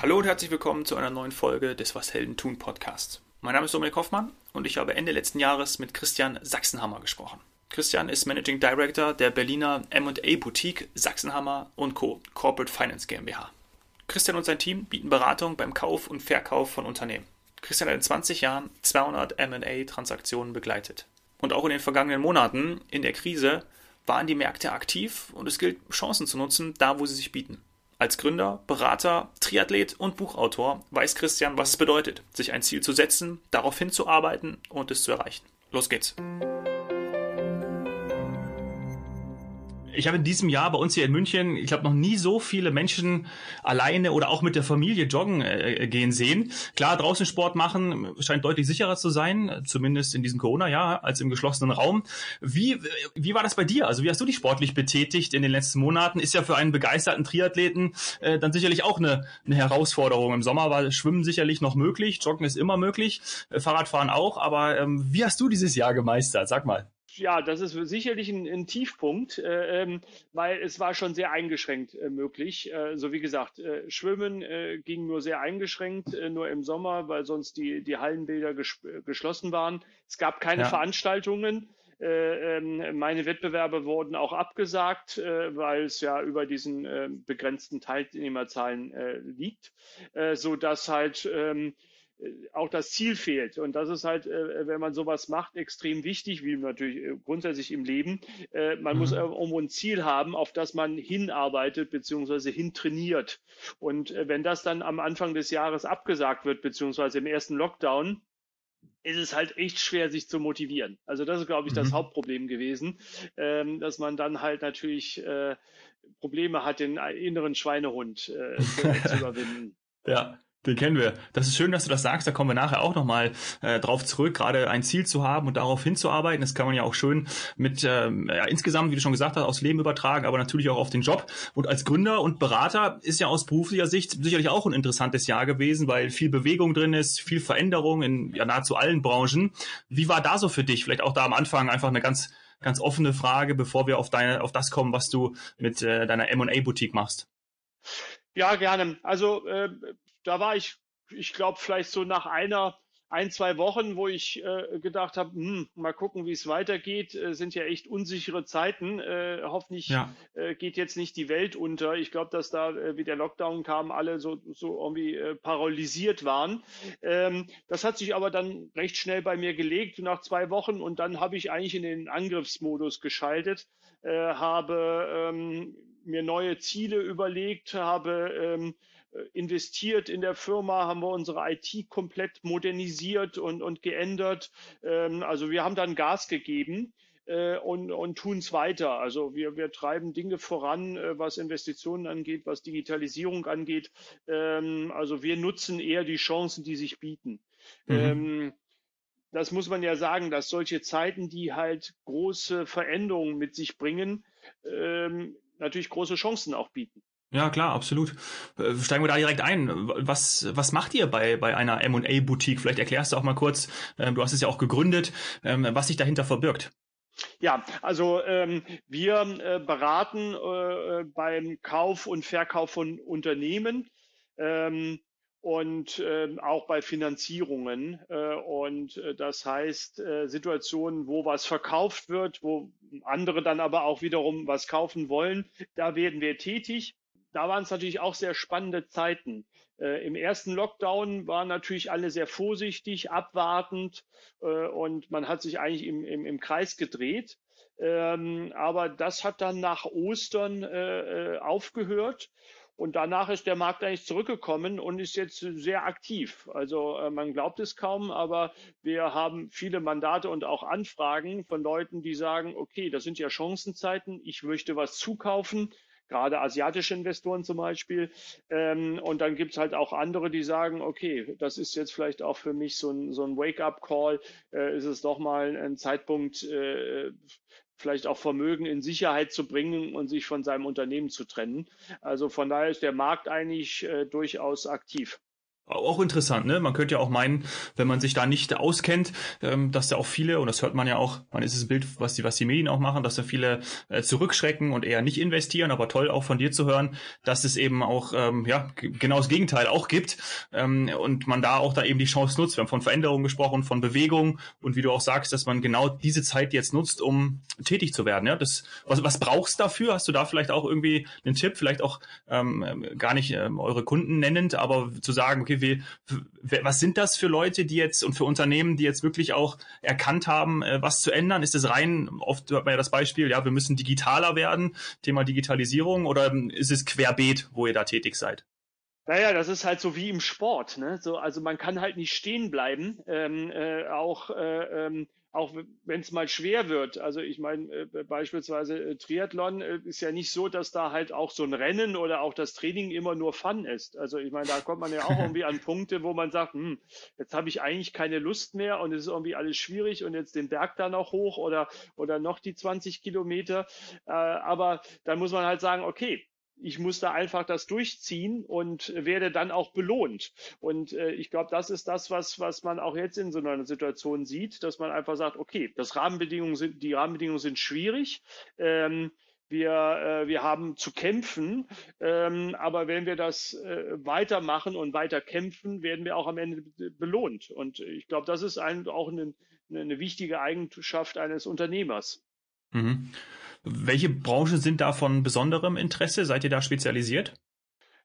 Hallo und herzlich willkommen zu einer neuen Folge des Was Helden tun Podcasts. Mein Name ist Dominik Hoffmann und ich habe Ende letzten Jahres mit Christian Sachsenhammer gesprochen. Christian ist Managing Director der Berliner M&A Boutique Sachsenhammer Co. Corporate Finance GmbH. Christian und sein Team bieten Beratung beim Kauf und Verkauf von Unternehmen. Christian hat in 20 Jahren 200 M&A Transaktionen begleitet. Und auch in den vergangenen Monaten in der Krise waren die Märkte aktiv und es gilt Chancen zu nutzen, da wo sie sich bieten. Als Gründer, Berater, Triathlet und Buchautor weiß Christian, was es bedeutet, sich ein Ziel zu setzen, darauf hinzuarbeiten und es zu erreichen. Los geht's! Ich habe in diesem Jahr bei uns hier in München, ich glaube, noch nie so viele Menschen alleine oder auch mit der Familie joggen äh, gehen sehen. Klar, draußen Sport machen scheint deutlich sicherer zu sein, zumindest in diesem Corona-Jahr, als im geschlossenen Raum. Wie, wie war das bei dir? Also wie hast du dich sportlich betätigt in den letzten Monaten? Ist ja für einen begeisterten Triathleten äh, dann sicherlich auch eine, eine Herausforderung. Im Sommer war Schwimmen sicherlich noch möglich, Joggen ist immer möglich, äh, Fahrradfahren auch. Aber ähm, wie hast du dieses Jahr gemeistert? Sag mal ja, das ist sicherlich ein, ein Tiefpunkt, äh, ähm, weil es war schon sehr eingeschränkt äh, möglich. Äh, so wie gesagt, äh, Schwimmen äh, ging nur sehr eingeschränkt, äh, nur im Sommer, weil sonst die, die Hallenbilder ges geschlossen waren. Es gab keine ja. Veranstaltungen. Ähm, meine Wettbewerbe wurden auch abgesagt, weil es ja über diesen begrenzten Teilnehmerzahlen liegt, so dass halt ähm, auch das Ziel fehlt. Und das ist halt, äh, wenn man sowas macht, extrem wichtig, wie natürlich äh, grundsätzlich im Leben. Man mhm. muss irgendwo ein Ziel haben, auf das man hinarbeitet bzw. hintrainiert. Und wenn das dann am Anfang des Jahres abgesagt wird, beziehungsweise im ersten Lockdown, ist es halt echt schwer, sich zu motivieren. Also das ist, glaube ich, das mhm. Hauptproblem gewesen, ähm, dass man dann halt natürlich Probleme hat, den inneren Schweinehund zu überwinden. Ja, den kennen wir. Das ist schön, dass du das sagst. Da kommen wir nachher auch nochmal äh, drauf zurück, gerade ein Ziel zu haben und darauf hinzuarbeiten. Das kann man ja auch schön mit ähm, ja, insgesamt, wie du schon gesagt hast, aufs Leben übertragen, aber natürlich auch auf den Job. Und als Gründer und Berater ist ja aus beruflicher Sicht sicherlich auch ein interessantes Jahr gewesen, weil viel Bewegung drin ist, viel Veränderung in ja, nahezu allen Branchen. Wie war da so für dich? Vielleicht auch da am Anfang einfach eine ganz ganz offene Frage, bevor wir auf deine auf das kommen, was du mit äh, deiner M&A Boutique machst. Ja, gerne. Also äh, da war ich, ich glaube, vielleicht so nach einer, ein, zwei Wochen, wo ich äh, gedacht habe, hm, mal gucken, wie es weitergeht, äh, sind ja echt unsichere Zeiten. Äh, hoffentlich ja. äh, geht jetzt nicht die Welt unter. Ich glaube, dass da, äh, wie der Lockdown kam, alle so, so irgendwie äh, paralysiert waren. Ähm, das hat sich aber dann recht schnell bei mir gelegt nach zwei Wochen und dann habe ich eigentlich in den Angriffsmodus geschaltet, äh, habe ähm, mir neue Ziele überlegt, habe ähm, äh, investiert in der Firma, haben wir unsere IT komplett modernisiert und, und geändert. Ähm, also wir haben dann Gas gegeben äh, und, und tun es weiter. Also wir, wir treiben Dinge voran, äh, was Investitionen angeht, was Digitalisierung angeht. Ähm, also wir nutzen eher die Chancen, die sich bieten. Mhm. Ähm, das muss man ja sagen, dass solche Zeiten, die halt große Veränderungen mit sich bringen, ähm, natürlich große Chancen auch bieten. Ja, klar, absolut. Äh, steigen wir da direkt ein. Was, was macht ihr bei, bei einer M&A-Boutique? Vielleicht erklärst du auch mal kurz, ähm, du hast es ja auch gegründet, ähm, was sich dahinter verbirgt. Ja, also ähm, wir äh, beraten äh, beim Kauf und Verkauf von Unternehmen. Ähm, und äh, auch bei Finanzierungen. Äh, und äh, das heißt äh, Situationen, wo was verkauft wird, wo andere dann aber auch wiederum was kaufen wollen, da werden wir tätig da waren es natürlich auch sehr spannende Zeiten. Äh, Im ersten Lockdown waren natürlich alle sehr vorsichtig, abwartend äh, und man hat sich eigentlich im, im, im Kreis gedreht. Ähm, aber das hat dann nach Ostern aufgehört. Und danach ist der Markt eigentlich zurückgekommen und ist jetzt sehr aktiv. Also äh, man glaubt es kaum, aber wir haben viele Mandate und auch Anfragen von Leuten, die sagen, okay, das sind ja Chancenzeiten, ich möchte was zukaufen gerade asiatische Investoren zum Beispiel. Ähm, und dann gibt's halt auch andere, die sagen, okay, das ist jetzt vielleicht auch für mich so ein, so ein Wake-up-Call, äh, ist es doch mal ein Zeitpunkt, äh, vielleicht auch Vermögen in Sicherheit zu bringen und sich von seinem Unternehmen zu trennen. Also von daher ist der Markt eigentlich äh, durchaus aktiv. Auch interessant, ne? Man könnte ja auch meinen, wenn man sich da nicht auskennt, ähm, dass da auch viele, und das hört man ja auch, man ist es ein Bild, was die, was die Medien auch machen, dass da viele äh, zurückschrecken und eher nicht investieren, aber toll auch von dir zu hören, dass es eben auch, ähm, ja, genau das Gegenteil auch gibt ähm, und man da auch da eben die Chance nutzt. Wir haben von Veränderungen gesprochen, von Bewegung und wie du auch sagst, dass man genau diese Zeit jetzt nutzt, um tätig zu werden. Ja, das, was, was brauchst du dafür? Hast du da vielleicht auch irgendwie einen Tipp, vielleicht auch ähm, gar nicht ähm, eure Kunden nennend, aber zu sagen, okay, wie, was sind das für Leute, die jetzt und für Unternehmen, die jetzt wirklich auch erkannt haben, äh, was zu ändern? Ist es rein, oft hört man ja das Beispiel, ja, wir müssen digitaler werden, Thema Digitalisierung, oder ist es querbeet, wo ihr da tätig seid? Naja, das ist halt so wie im Sport. Ne? So, also man kann halt nicht stehen bleiben. Ähm, äh, auch äh, ähm, auch wenn es mal schwer wird. Also ich meine, äh, beispielsweise äh, Triathlon äh, ist ja nicht so, dass da halt auch so ein Rennen oder auch das Training immer nur Fun ist. Also ich meine, da kommt man ja auch irgendwie an Punkte, wo man sagt, hm, jetzt habe ich eigentlich keine Lust mehr und es ist irgendwie alles schwierig und jetzt den Berg da noch hoch oder, oder noch die 20 Kilometer. Äh, aber dann muss man halt sagen, okay, ich muss da einfach das durchziehen und werde dann auch belohnt. Und äh, ich glaube, das ist das, was, was man auch jetzt in so einer Situation sieht, dass man einfach sagt, okay, das Rahmenbedingungen sind, die Rahmenbedingungen sind schwierig. Ähm, wir, äh, wir haben zu kämpfen, ähm, aber wenn wir das äh, weitermachen und weiter kämpfen, werden wir auch am Ende belohnt. Und ich glaube, das ist ein, auch eine, eine wichtige Eigenschaft eines Unternehmers. Mhm. Welche Branchen sind da von besonderem Interesse? Seid ihr da spezialisiert?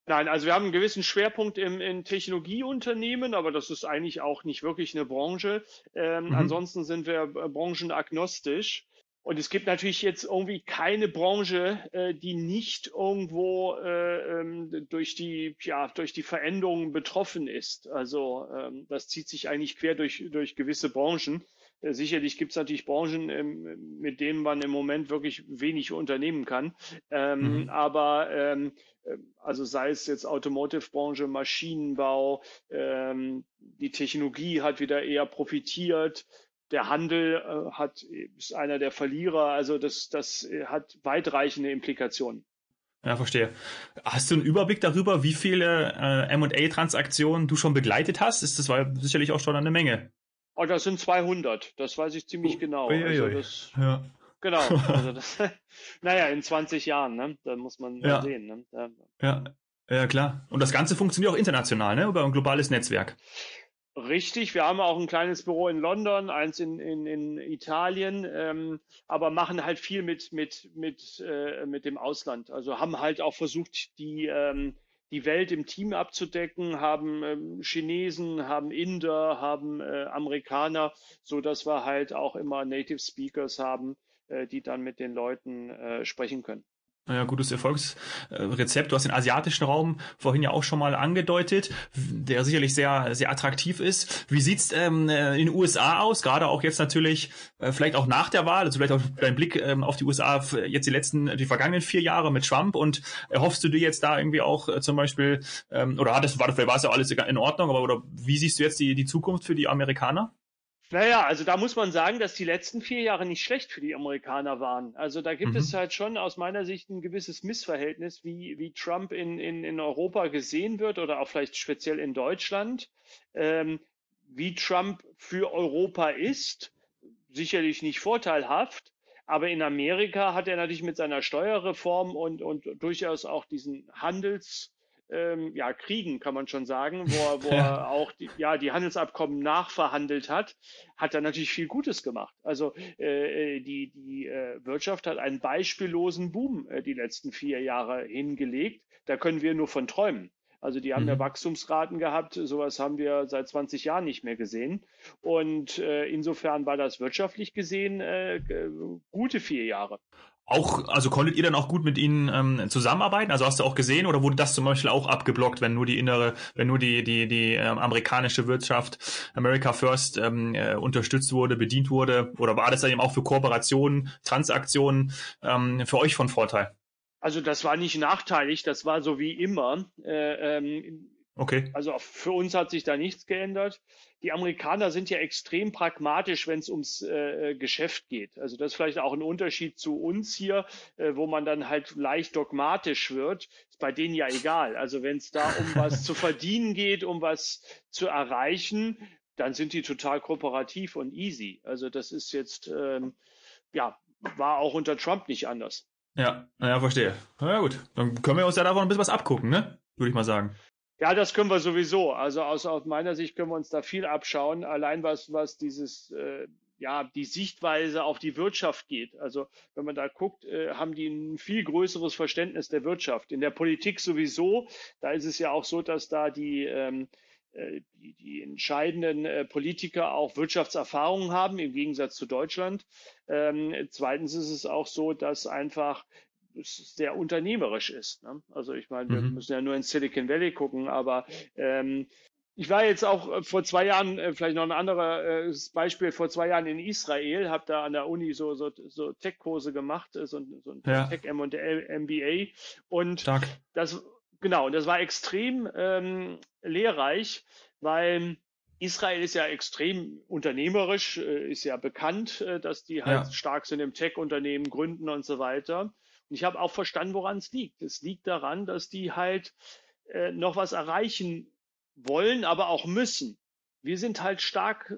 Nein, also wir haben einen gewissen Schwerpunkt im, in Technologieunternehmen, aber das ist eigentlich auch nicht wirklich eine Branche. Ähm, mhm. Ansonsten sind wir äh, branchenagnostisch. Und es gibt natürlich jetzt irgendwie keine Branche, äh, die nicht irgendwo äh, ähm, durch die ja durch die Veränderungen betroffen ist. Also ähm, das zieht sich eigentlich quer durch durch gewisse Branchen. Äh, sicherlich gibt es natürlich Branchen, ähm, mit denen man im Moment wirklich wenig unternehmen kann. Ähm, mhm. Aber ähm, äh, also sei es jetzt Automotive-Branche, Maschinenbau, die Technologie hat wieder eher profitiert. Der Handel äh, hat, ist einer der Verlierer. Also das, das hat weitreichende Implikationen. Ja, verstehe. Hast du einen Überblick darüber, wie viele äh, M&A-Transaktionen du schon begleitet hast? Ist das war sicherlich auch schon eine Menge. Oh, das sind 200. Das weiß ich ziemlich genau. Ui, also das, ja. Genau. Also das, naja, in 20 Jahren, ne? Da muss man ja. sehen. Ne? Ja. ja. ja, klar. Und das Ganze funktioniert auch international, ne? Über ein globales Netzwerk. Richtig, wir haben auch ein kleines Büro in London, eins in, in, in Italien, ähm, aber machen halt viel mit, mit, mit, äh, mit dem Ausland. Also haben halt auch versucht, die, ähm, die Welt im Team abzudecken, haben ähm, Chinesen, haben Inder, haben äh, Amerikaner, so dass wir halt auch immer Native Speakers haben, äh, die dann mit den Leuten äh, sprechen können. Ja, gutes Erfolgsrezept. Du hast den asiatischen Raum vorhin ja auch schon mal angedeutet, der sicherlich sehr, sehr attraktiv ist. Wie sieht's ähm, äh, in den USA aus? Gerade auch jetzt natürlich, äh, vielleicht auch nach der Wahl, also vielleicht auch dein Blick ähm, auf die USA jetzt die letzten, die vergangenen vier Jahre mit Trump und erhoffst du dir jetzt da irgendwie auch äh, zum Beispiel, ähm, oder hattest, war, war es ja alles in Ordnung, aber oder wie siehst du jetzt die, die Zukunft für die Amerikaner? Naja, also da muss man sagen, dass die letzten vier Jahre nicht schlecht für die Amerikaner waren. Also da gibt mhm. es halt schon aus meiner Sicht ein gewisses Missverhältnis, wie, wie Trump in, in, in Europa gesehen wird oder auch vielleicht speziell in Deutschland. Ähm, wie Trump für Europa ist, sicherlich nicht vorteilhaft, aber in Amerika hat er natürlich mit seiner Steuerreform und, und durchaus auch diesen Handels, ähm, ja, Kriegen, kann man schon sagen, wo er, wo er auch die, ja, die Handelsabkommen nachverhandelt hat, hat er natürlich viel Gutes gemacht. Also äh, die, die äh, Wirtschaft hat einen beispiellosen Boom äh, die letzten vier Jahre hingelegt. Da können wir nur von träumen. Also die haben mhm. ja Wachstumsraten gehabt, sowas haben wir seit 20 Jahren nicht mehr gesehen. Und äh, insofern war das wirtschaftlich gesehen äh, gute vier Jahre. Auch, also konntet ihr dann auch gut mit ihnen ähm, zusammenarbeiten? Also hast du auch gesehen oder wurde das zum Beispiel auch abgeblockt, wenn nur die innere, wenn nur die die die ähm, amerikanische Wirtschaft America First ähm, äh, unterstützt wurde, bedient wurde? Oder war das dann eben auch für Kooperationen, Transaktionen ähm, für euch von Vorteil? Also das war nicht nachteilig, das war so wie immer. Äh, ähm, Okay. Also für uns hat sich da nichts geändert. Die Amerikaner sind ja extrem pragmatisch, wenn es ums äh, Geschäft geht. Also das ist vielleicht auch ein Unterschied zu uns hier, äh, wo man dann halt leicht dogmatisch wird. Ist bei denen ja egal. Also wenn es da um was zu verdienen geht, um was zu erreichen, dann sind die total kooperativ und easy. Also das ist jetzt, ähm, ja, war auch unter Trump nicht anders. Ja, naja, verstehe. Na ja, gut. Dann können wir uns ja davon ein bisschen was abgucken, ne? Würde ich mal sagen. Ja, das können wir sowieso. Also aus, aus meiner Sicht können wir uns da viel abschauen. Allein was, was dieses, äh, ja, die Sichtweise auf die Wirtschaft geht. Also wenn man da guckt, äh, haben die ein viel größeres Verständnis der Wirtschaft. In der Politik sowieso. Da ist es ja auch so, dass da die, ähm, äh, die, die entscheidenden äh, Politiker auch Wirtschaftserfahrungen haben, im Gegensatz zu Deutschland. Ähm, zweitens ist es auch so, dass einfach sehr unternehmerisch ist. Ne? Also ich meine, wir mhm. müssen ja nur in Silicon Valley gucken, aber ähm, ich war jetzt auch äh, vor zwei Jahren, äh, vielleicht noch ein anderes äh, Beispiel, vor zwei Jahren in Israel, habe da an der Uni so, so, so Tech-Kurse gemacht, so, so ein ja. Tech-MBA und Stark. das Genau, und das war extrem ähm, lehrreich, weil Israel ist ja extrem unternehmerisch, ist ja bekannt, dass die halt ja. stark sind im Tech-Unternehmen, gründen und so weiter. Und ich habe auch verstanden, woran es liegt. Es liegt daran, dass die halt äh, noch was erreichen wollen, aber auch müssen. Wir sind halt stark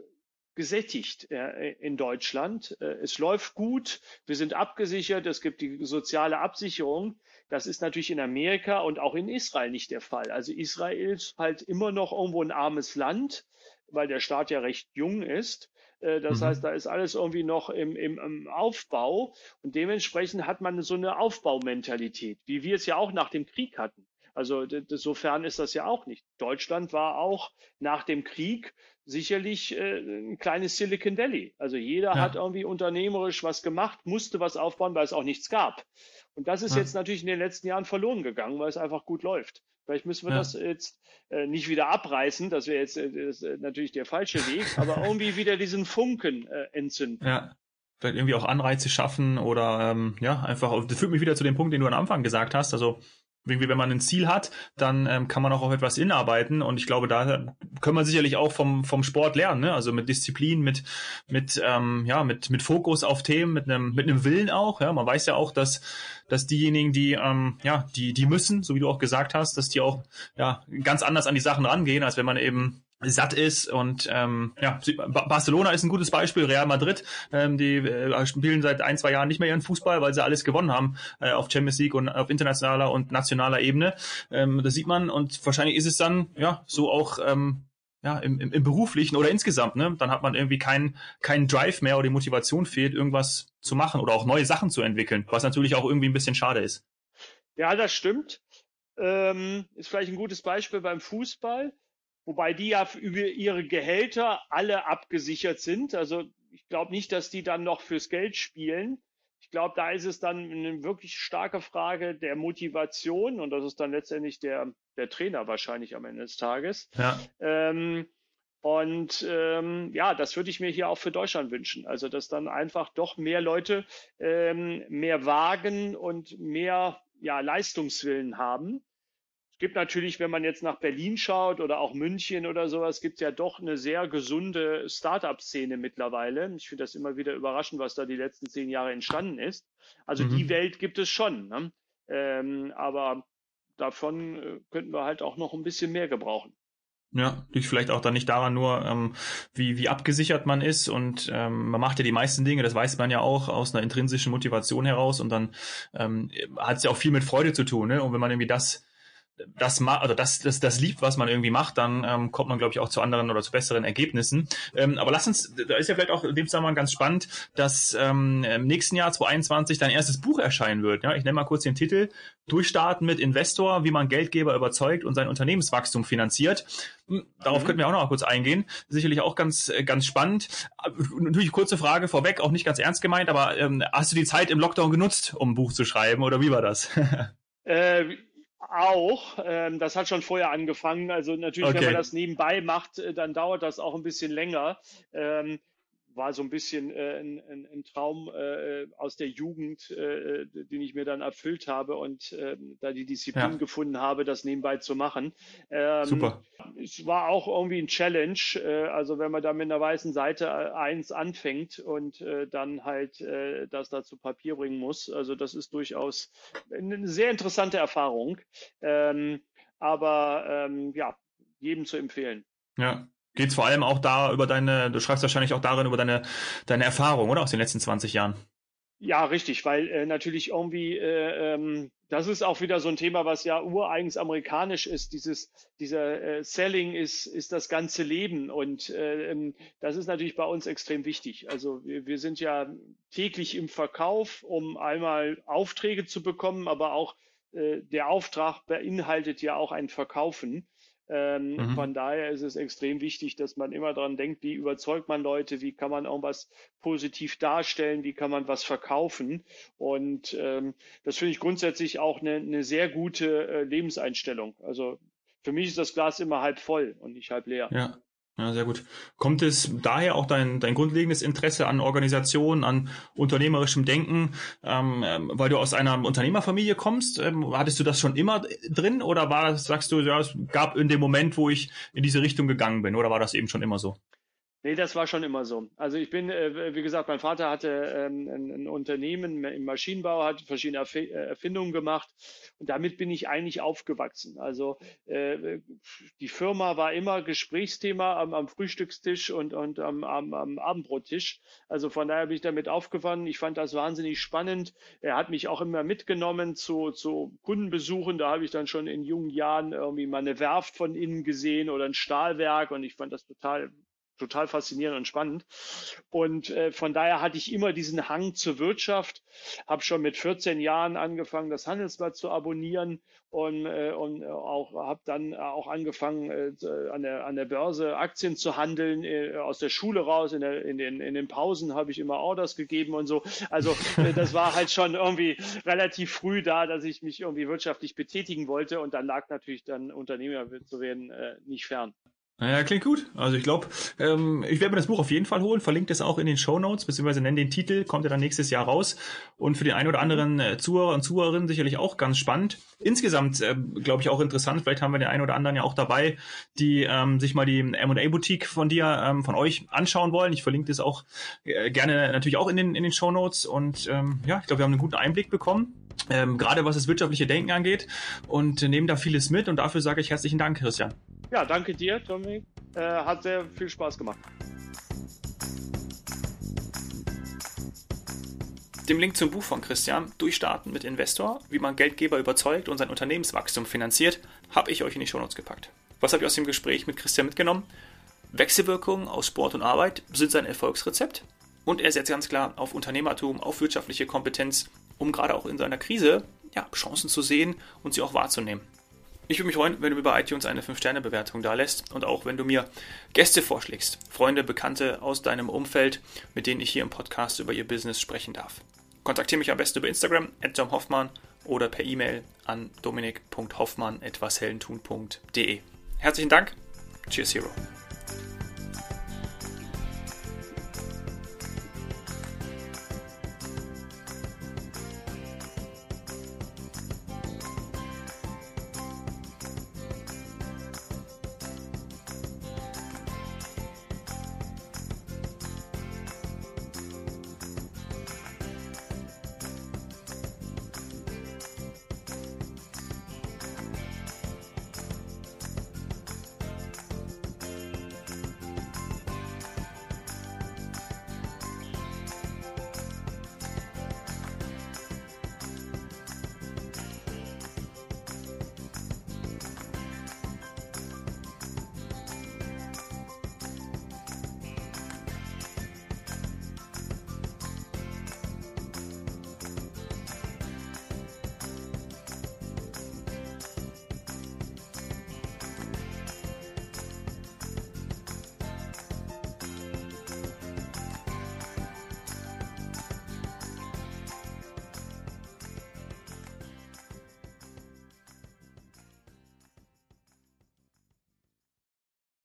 gesättigt äh, in Deutschland. Äh, es läuft gut, wir sind abgesichert, es gibt die soziale Absicherung. Das ist natürlich in Amerika und auch in Israel nicht der Fall. Also Israel ist halt immer noch irgendwo ein armes Land, weil der Staat ja recht jung ist. Äh, das mhm. heißt, da ist alles irgendwie noch im, im, im Aufbau und dementsprechend hat man so eine Aufbaumentalität, wie wir es ja auch nach dem Krieg hatten. Also sofern ist das ja auch nicht. Deutschland war auch nach dem Krieg sicherlich äh, ein kleines Silicon Valley. Also jeder ja. hat irgendwie unternehmerisch was gemacht, musste was aufbauen, weil es auch nichts gab. Und das ist ja. jetzt natürlich in den letzten Jahren verloren gegangen, weil es einfach gut läuft. Vielleicht müssen wir ja. das jetzt äh, nicht wieder abreißen, das wäre jetzt äh, äh, natürlich der falsche Weg, aber irgendwie wieder diesen Funken äh, entzünden. Ja. Vielleicht irgendwie auch Anreize schaffen oder ähm, ja, einfach, das führt mich wieder zu dem Punkt, den du am Anfang gesagt hast. Also irgendwie, wenn man ein Ziel hat, dann ähm, kann man auch auf etwas inarbeiten. Und ich glaube, da können wir sicherlich auch vom, vom Sport lernen, ne? Also mit Disziplin, mit, mit, ähm, ja, mit, mit Fokus auf Themen, mit einem, mit einem Willen auch. Ja, man weiß ja auch, dass, dass diejenigen, die, ähm, ja, die, die müssen, so wie du auch gesagt hast, dass die auch ja ganz anders an die Sachen rangehen, als wenn man eben satt ist und ähm, ja Barcelona ist ein gutes Beispiel Real Madrid ähm, die äh, spielen seit ein zwei Jahren nicht mehr ihren Fußball weil sie alles gewonnen haben äh, auf Champions League und auf internationaler und nationaler Ebene ähm, das sieht man und wahrscheinlich ist es dann ja so auch ähm, ja, im, im, im beruflichen oder insgesamt, ne, dann hat man irgendwie keinen keinen Drive mehr oder die Motivation fehlt, irgendwas zu machen oder auch neue Sachen zu entwickeln, was natürlich auch irgendwie ein bisschen schade ist. Ja, das stimmt. Ähm, ist vielleicht ein gutes Beispiel beim Fußball wobei die ja über ihre Gehälter alle abgesichert sind. Also ich glaube nicht, dass die dann noch fürs Geld spielen. Ich glaube, da ist es dann eine wirklich starke Frage der Motivation und das ist dann letztendlich der, der Trainer wahrscheinlich am Ende des Tages. Ja. Ähm, und ähm, ja, das würde ich mir hier auch für Deutschland wünschen. Also, dass dann einfach doch mehr Leute ähm, mehr wagen und mehr ja, Leistungswillen haben. Es gibt natürlich, wenn man jetzt nach Berlin schaut oder auch München oder sowas, gibt es ja doch eine sehr gesunde Start-up-Szene mittlerweile. Ich finde das immer wieder überraschend, was da die letzten zehn Jahre entstanden ist. Also mhm. die Welt gibt es schon. Ne? Ähm, aber davon äh, könnten wir halt auch noch ein bisschen mehr gebrauchen. Ja, liegt vielleicht auch dann nicht daran nur, ähm, wie, wie abgesichert man ist und ähm, man macht ja die meisten Dinge, das weiß man ja auch aus einer intrinsischen Motivation heraus und dann ähm, hat es ja auch viel mit Freude zu tun. Ne? Und wenn man irgendwie das das ma also das, das, das liebt, was man irgendwie macht, dann ähm, kommt man, glaube ich, auch zu anderen oder zu besseren Ergebnissen. Ähm, aber lass uns, da ist ja vielleicht auch in dem Zusammenhang ganz spannend, dass ähm, im nächsten Jahr 2021 dein erstes Buch erscheinen wird. Ja? Ich nenne mal kurz den Titel. Durchstarten mit Investor, wie man Geldgeber überzeugt und sein Unternehmenswachstum finanziert. Hm, darauf mhm. könnten wir auch noch mal kurz eingehen. Sicherlich auch ganz, äh, ganz spannend. Natürlich kurze Frage vorweg, auch nicht ganz ernst gemeint, aber ähm, hast du die Zeit im Lockdown genutzt, um ein Buch zu schreiben oder wie war das? Äh, auch. Ähm, das hat schon vorher angefangen. Also natürlich, okay. wenn man das nebenbei macht, äh, dann dauert das auch ein bisschen länger. Ähm, war so ein bisschen äh, ein, ein, ein Traum äh, aus der Jugend, äh, den ich mir dann erfüllt habe und äh, da die Disziplin ja. gefunden habe, das nebenbei zu machen. Ähm, Super. Es war auch irgendwie ein Challenge. Äh, also wenn man da mit einer weißen Seite äh, eins anfängt und äh, dann halt äh, das da zu Papier bringen muss. Also das ist durchaus eine sehr interessante Erfahrung. Ähm, aber ähm, ja, jedem zu empfehlen. Ja, geht es vor allem auch da über deine, du schreibst wahrscheinlich auch darin über deine, deine Erfahrung, oder? Aus den letzten 20 Jahren. Ja, richtig, weil äh, natürlich irgendwie, äh, ähm, das ist auch wieder so ein Thema, was ja ureigens amerikanisch ist. Dieses, dieser äh, Selling ist, ist das ganze Leben und äh, ähm, das ist natürlich bei uns extrem wichtig. Also wir, wir sind ja täglich im Verkauf, um einmal Aufträge zu bekommen, aber auch äh, der Auftrag beinhaltet ja auch ein Verkaufen. Ähm, mhm. Von daher ist es extrem wichtig, dass man immer daran denkt, wie überzeugt man Leute, wie kann man irgendwas positiv darstellen, wie kann man was verkaufen. Und ähm, das finde ich grundsätzlich auch eine, eine sehr gute äh, Lebenseinstellung. Also für mich ist das Glas immer halb voll und nicht halb leer. Ja. Ja, sehr gut. Kommt es daher auch dein, dein grundlegendes Interesse an Organisation, an unternehmerischem Denken, ähm, ähm, weil du aus einer Unternehmerfamilie kommst? Ähm, hattest du das schon immer drin oder war das, sagst du, ja, es gab in dem Moment, wo ich in diese Richtung gegangen bin, oder war das eben schon immer so? Nee, das war schon immer so. Also ich bin, äh, wie gesagt, mein Vater hatte ähm, ein, Unternehmen im Maschinenbau, hat verschiedene äh, Erfindungen gemacht und damit bin ich eigentlich aufgewachsen. Also äh, die Firma war immer Gesprächsthema am, am Frühstückstisch und, und am, am, am Abendbrottisch. Also von daher bin ich damit aufgewandt. Ich fand das wahnsinnig spannend. Er hat mich auch immer mitgenommen zu, zu Kundenbesuchen. Da habe ich dann schon in jungen Jahren irgendwie mal eine Werft von innen gesehen oder ein Stahlwerk und ich fand das total total faszinierend und spannend. Und äh, von daher hatte ich immer diesen Hang zur Wirtschaft, habe schon mit 14 Jahren angefangen, das Handelsblatt zu abonnieren und, äh, und auch habe dann auch angefangen, äh, an, der, an der Börse Aktien zu handeln, äh, aus der Schule raus, in, der, in, den, in den Pausen habe ich immer Orders gegeben und so. Also äh, das war halt schon irgendwie relativ früh da, dass ich mich irgendwie wirtschaftlich betätigen wollte und dann lag natürlich dann Unternehmer zu werden äh, nicht fern. Ja, klingt gut. Also ich glaube, ähm, ich werde mir das Buch auf jeden Fall holen, verlinkt es auch in den Show Notes, beziehungsweise nenne den Titel, kommt ja dann nächstes Jahr raus. Und für den einen oder anderen äh, Zuhörer und Zuhörerinnen sicherlich auch ganz spannend. Insgesamt, äh, glaube ich, auch interessant. Vielleicht haben wir den einen oder anderen ja auch dabei, die ähm, sich mal die M&A-Boutique von dir, ähm, von euch anschauen wollen. Ich verlinke das auch äh, gerne natürlich auch in den, in den Show Notes. Und ähm, ja, ich glaube, wir haben einen guten Einblick bekommen. Ähm, gerade was das wirtschaftliche Denken angeht und nehmen da vieles mit und dafür sage ich herzlichen Dank, Christian. Ja, danke dir, Tommy. Äh, hat sehr viel Spaß gemacht. Dem Link zum Buch von Christian, Durchstarten mit Investor, wie man Geldgeber überzeugt und sein Unternehmenswachstum finanziert, habe ich euch in die Shownotes gepackt. Was habe ich aus dem Gespräch mit Christian mitgenommen? Wechselwirkungen aus Sport und Arbeit sind sein Erfolgsrezept und er setzt ganz klar auf Unternehmertum, auf wirtschaftliche Kompetenz, um gerade auch in seiner Krise ja, Chancen zu sehen und sie auch wahrzunehmen. Ich würde mich freuen, wenn du mir bei iTunes eine 5-Sterne-Bewertung da lässt und auch wenn du mir Gäste vorschlägst, Freunde, Bekannte aus deinem Umfeld, mit denen ich hier im Podcast über ihr Business sprechen darf. Kontaktiere mich am besten über Instagram, Hoffmann oder per E-Mail an dominik.hoffmann.etwasheldentun.de. Herzlichen Dank. Cheers, Hero.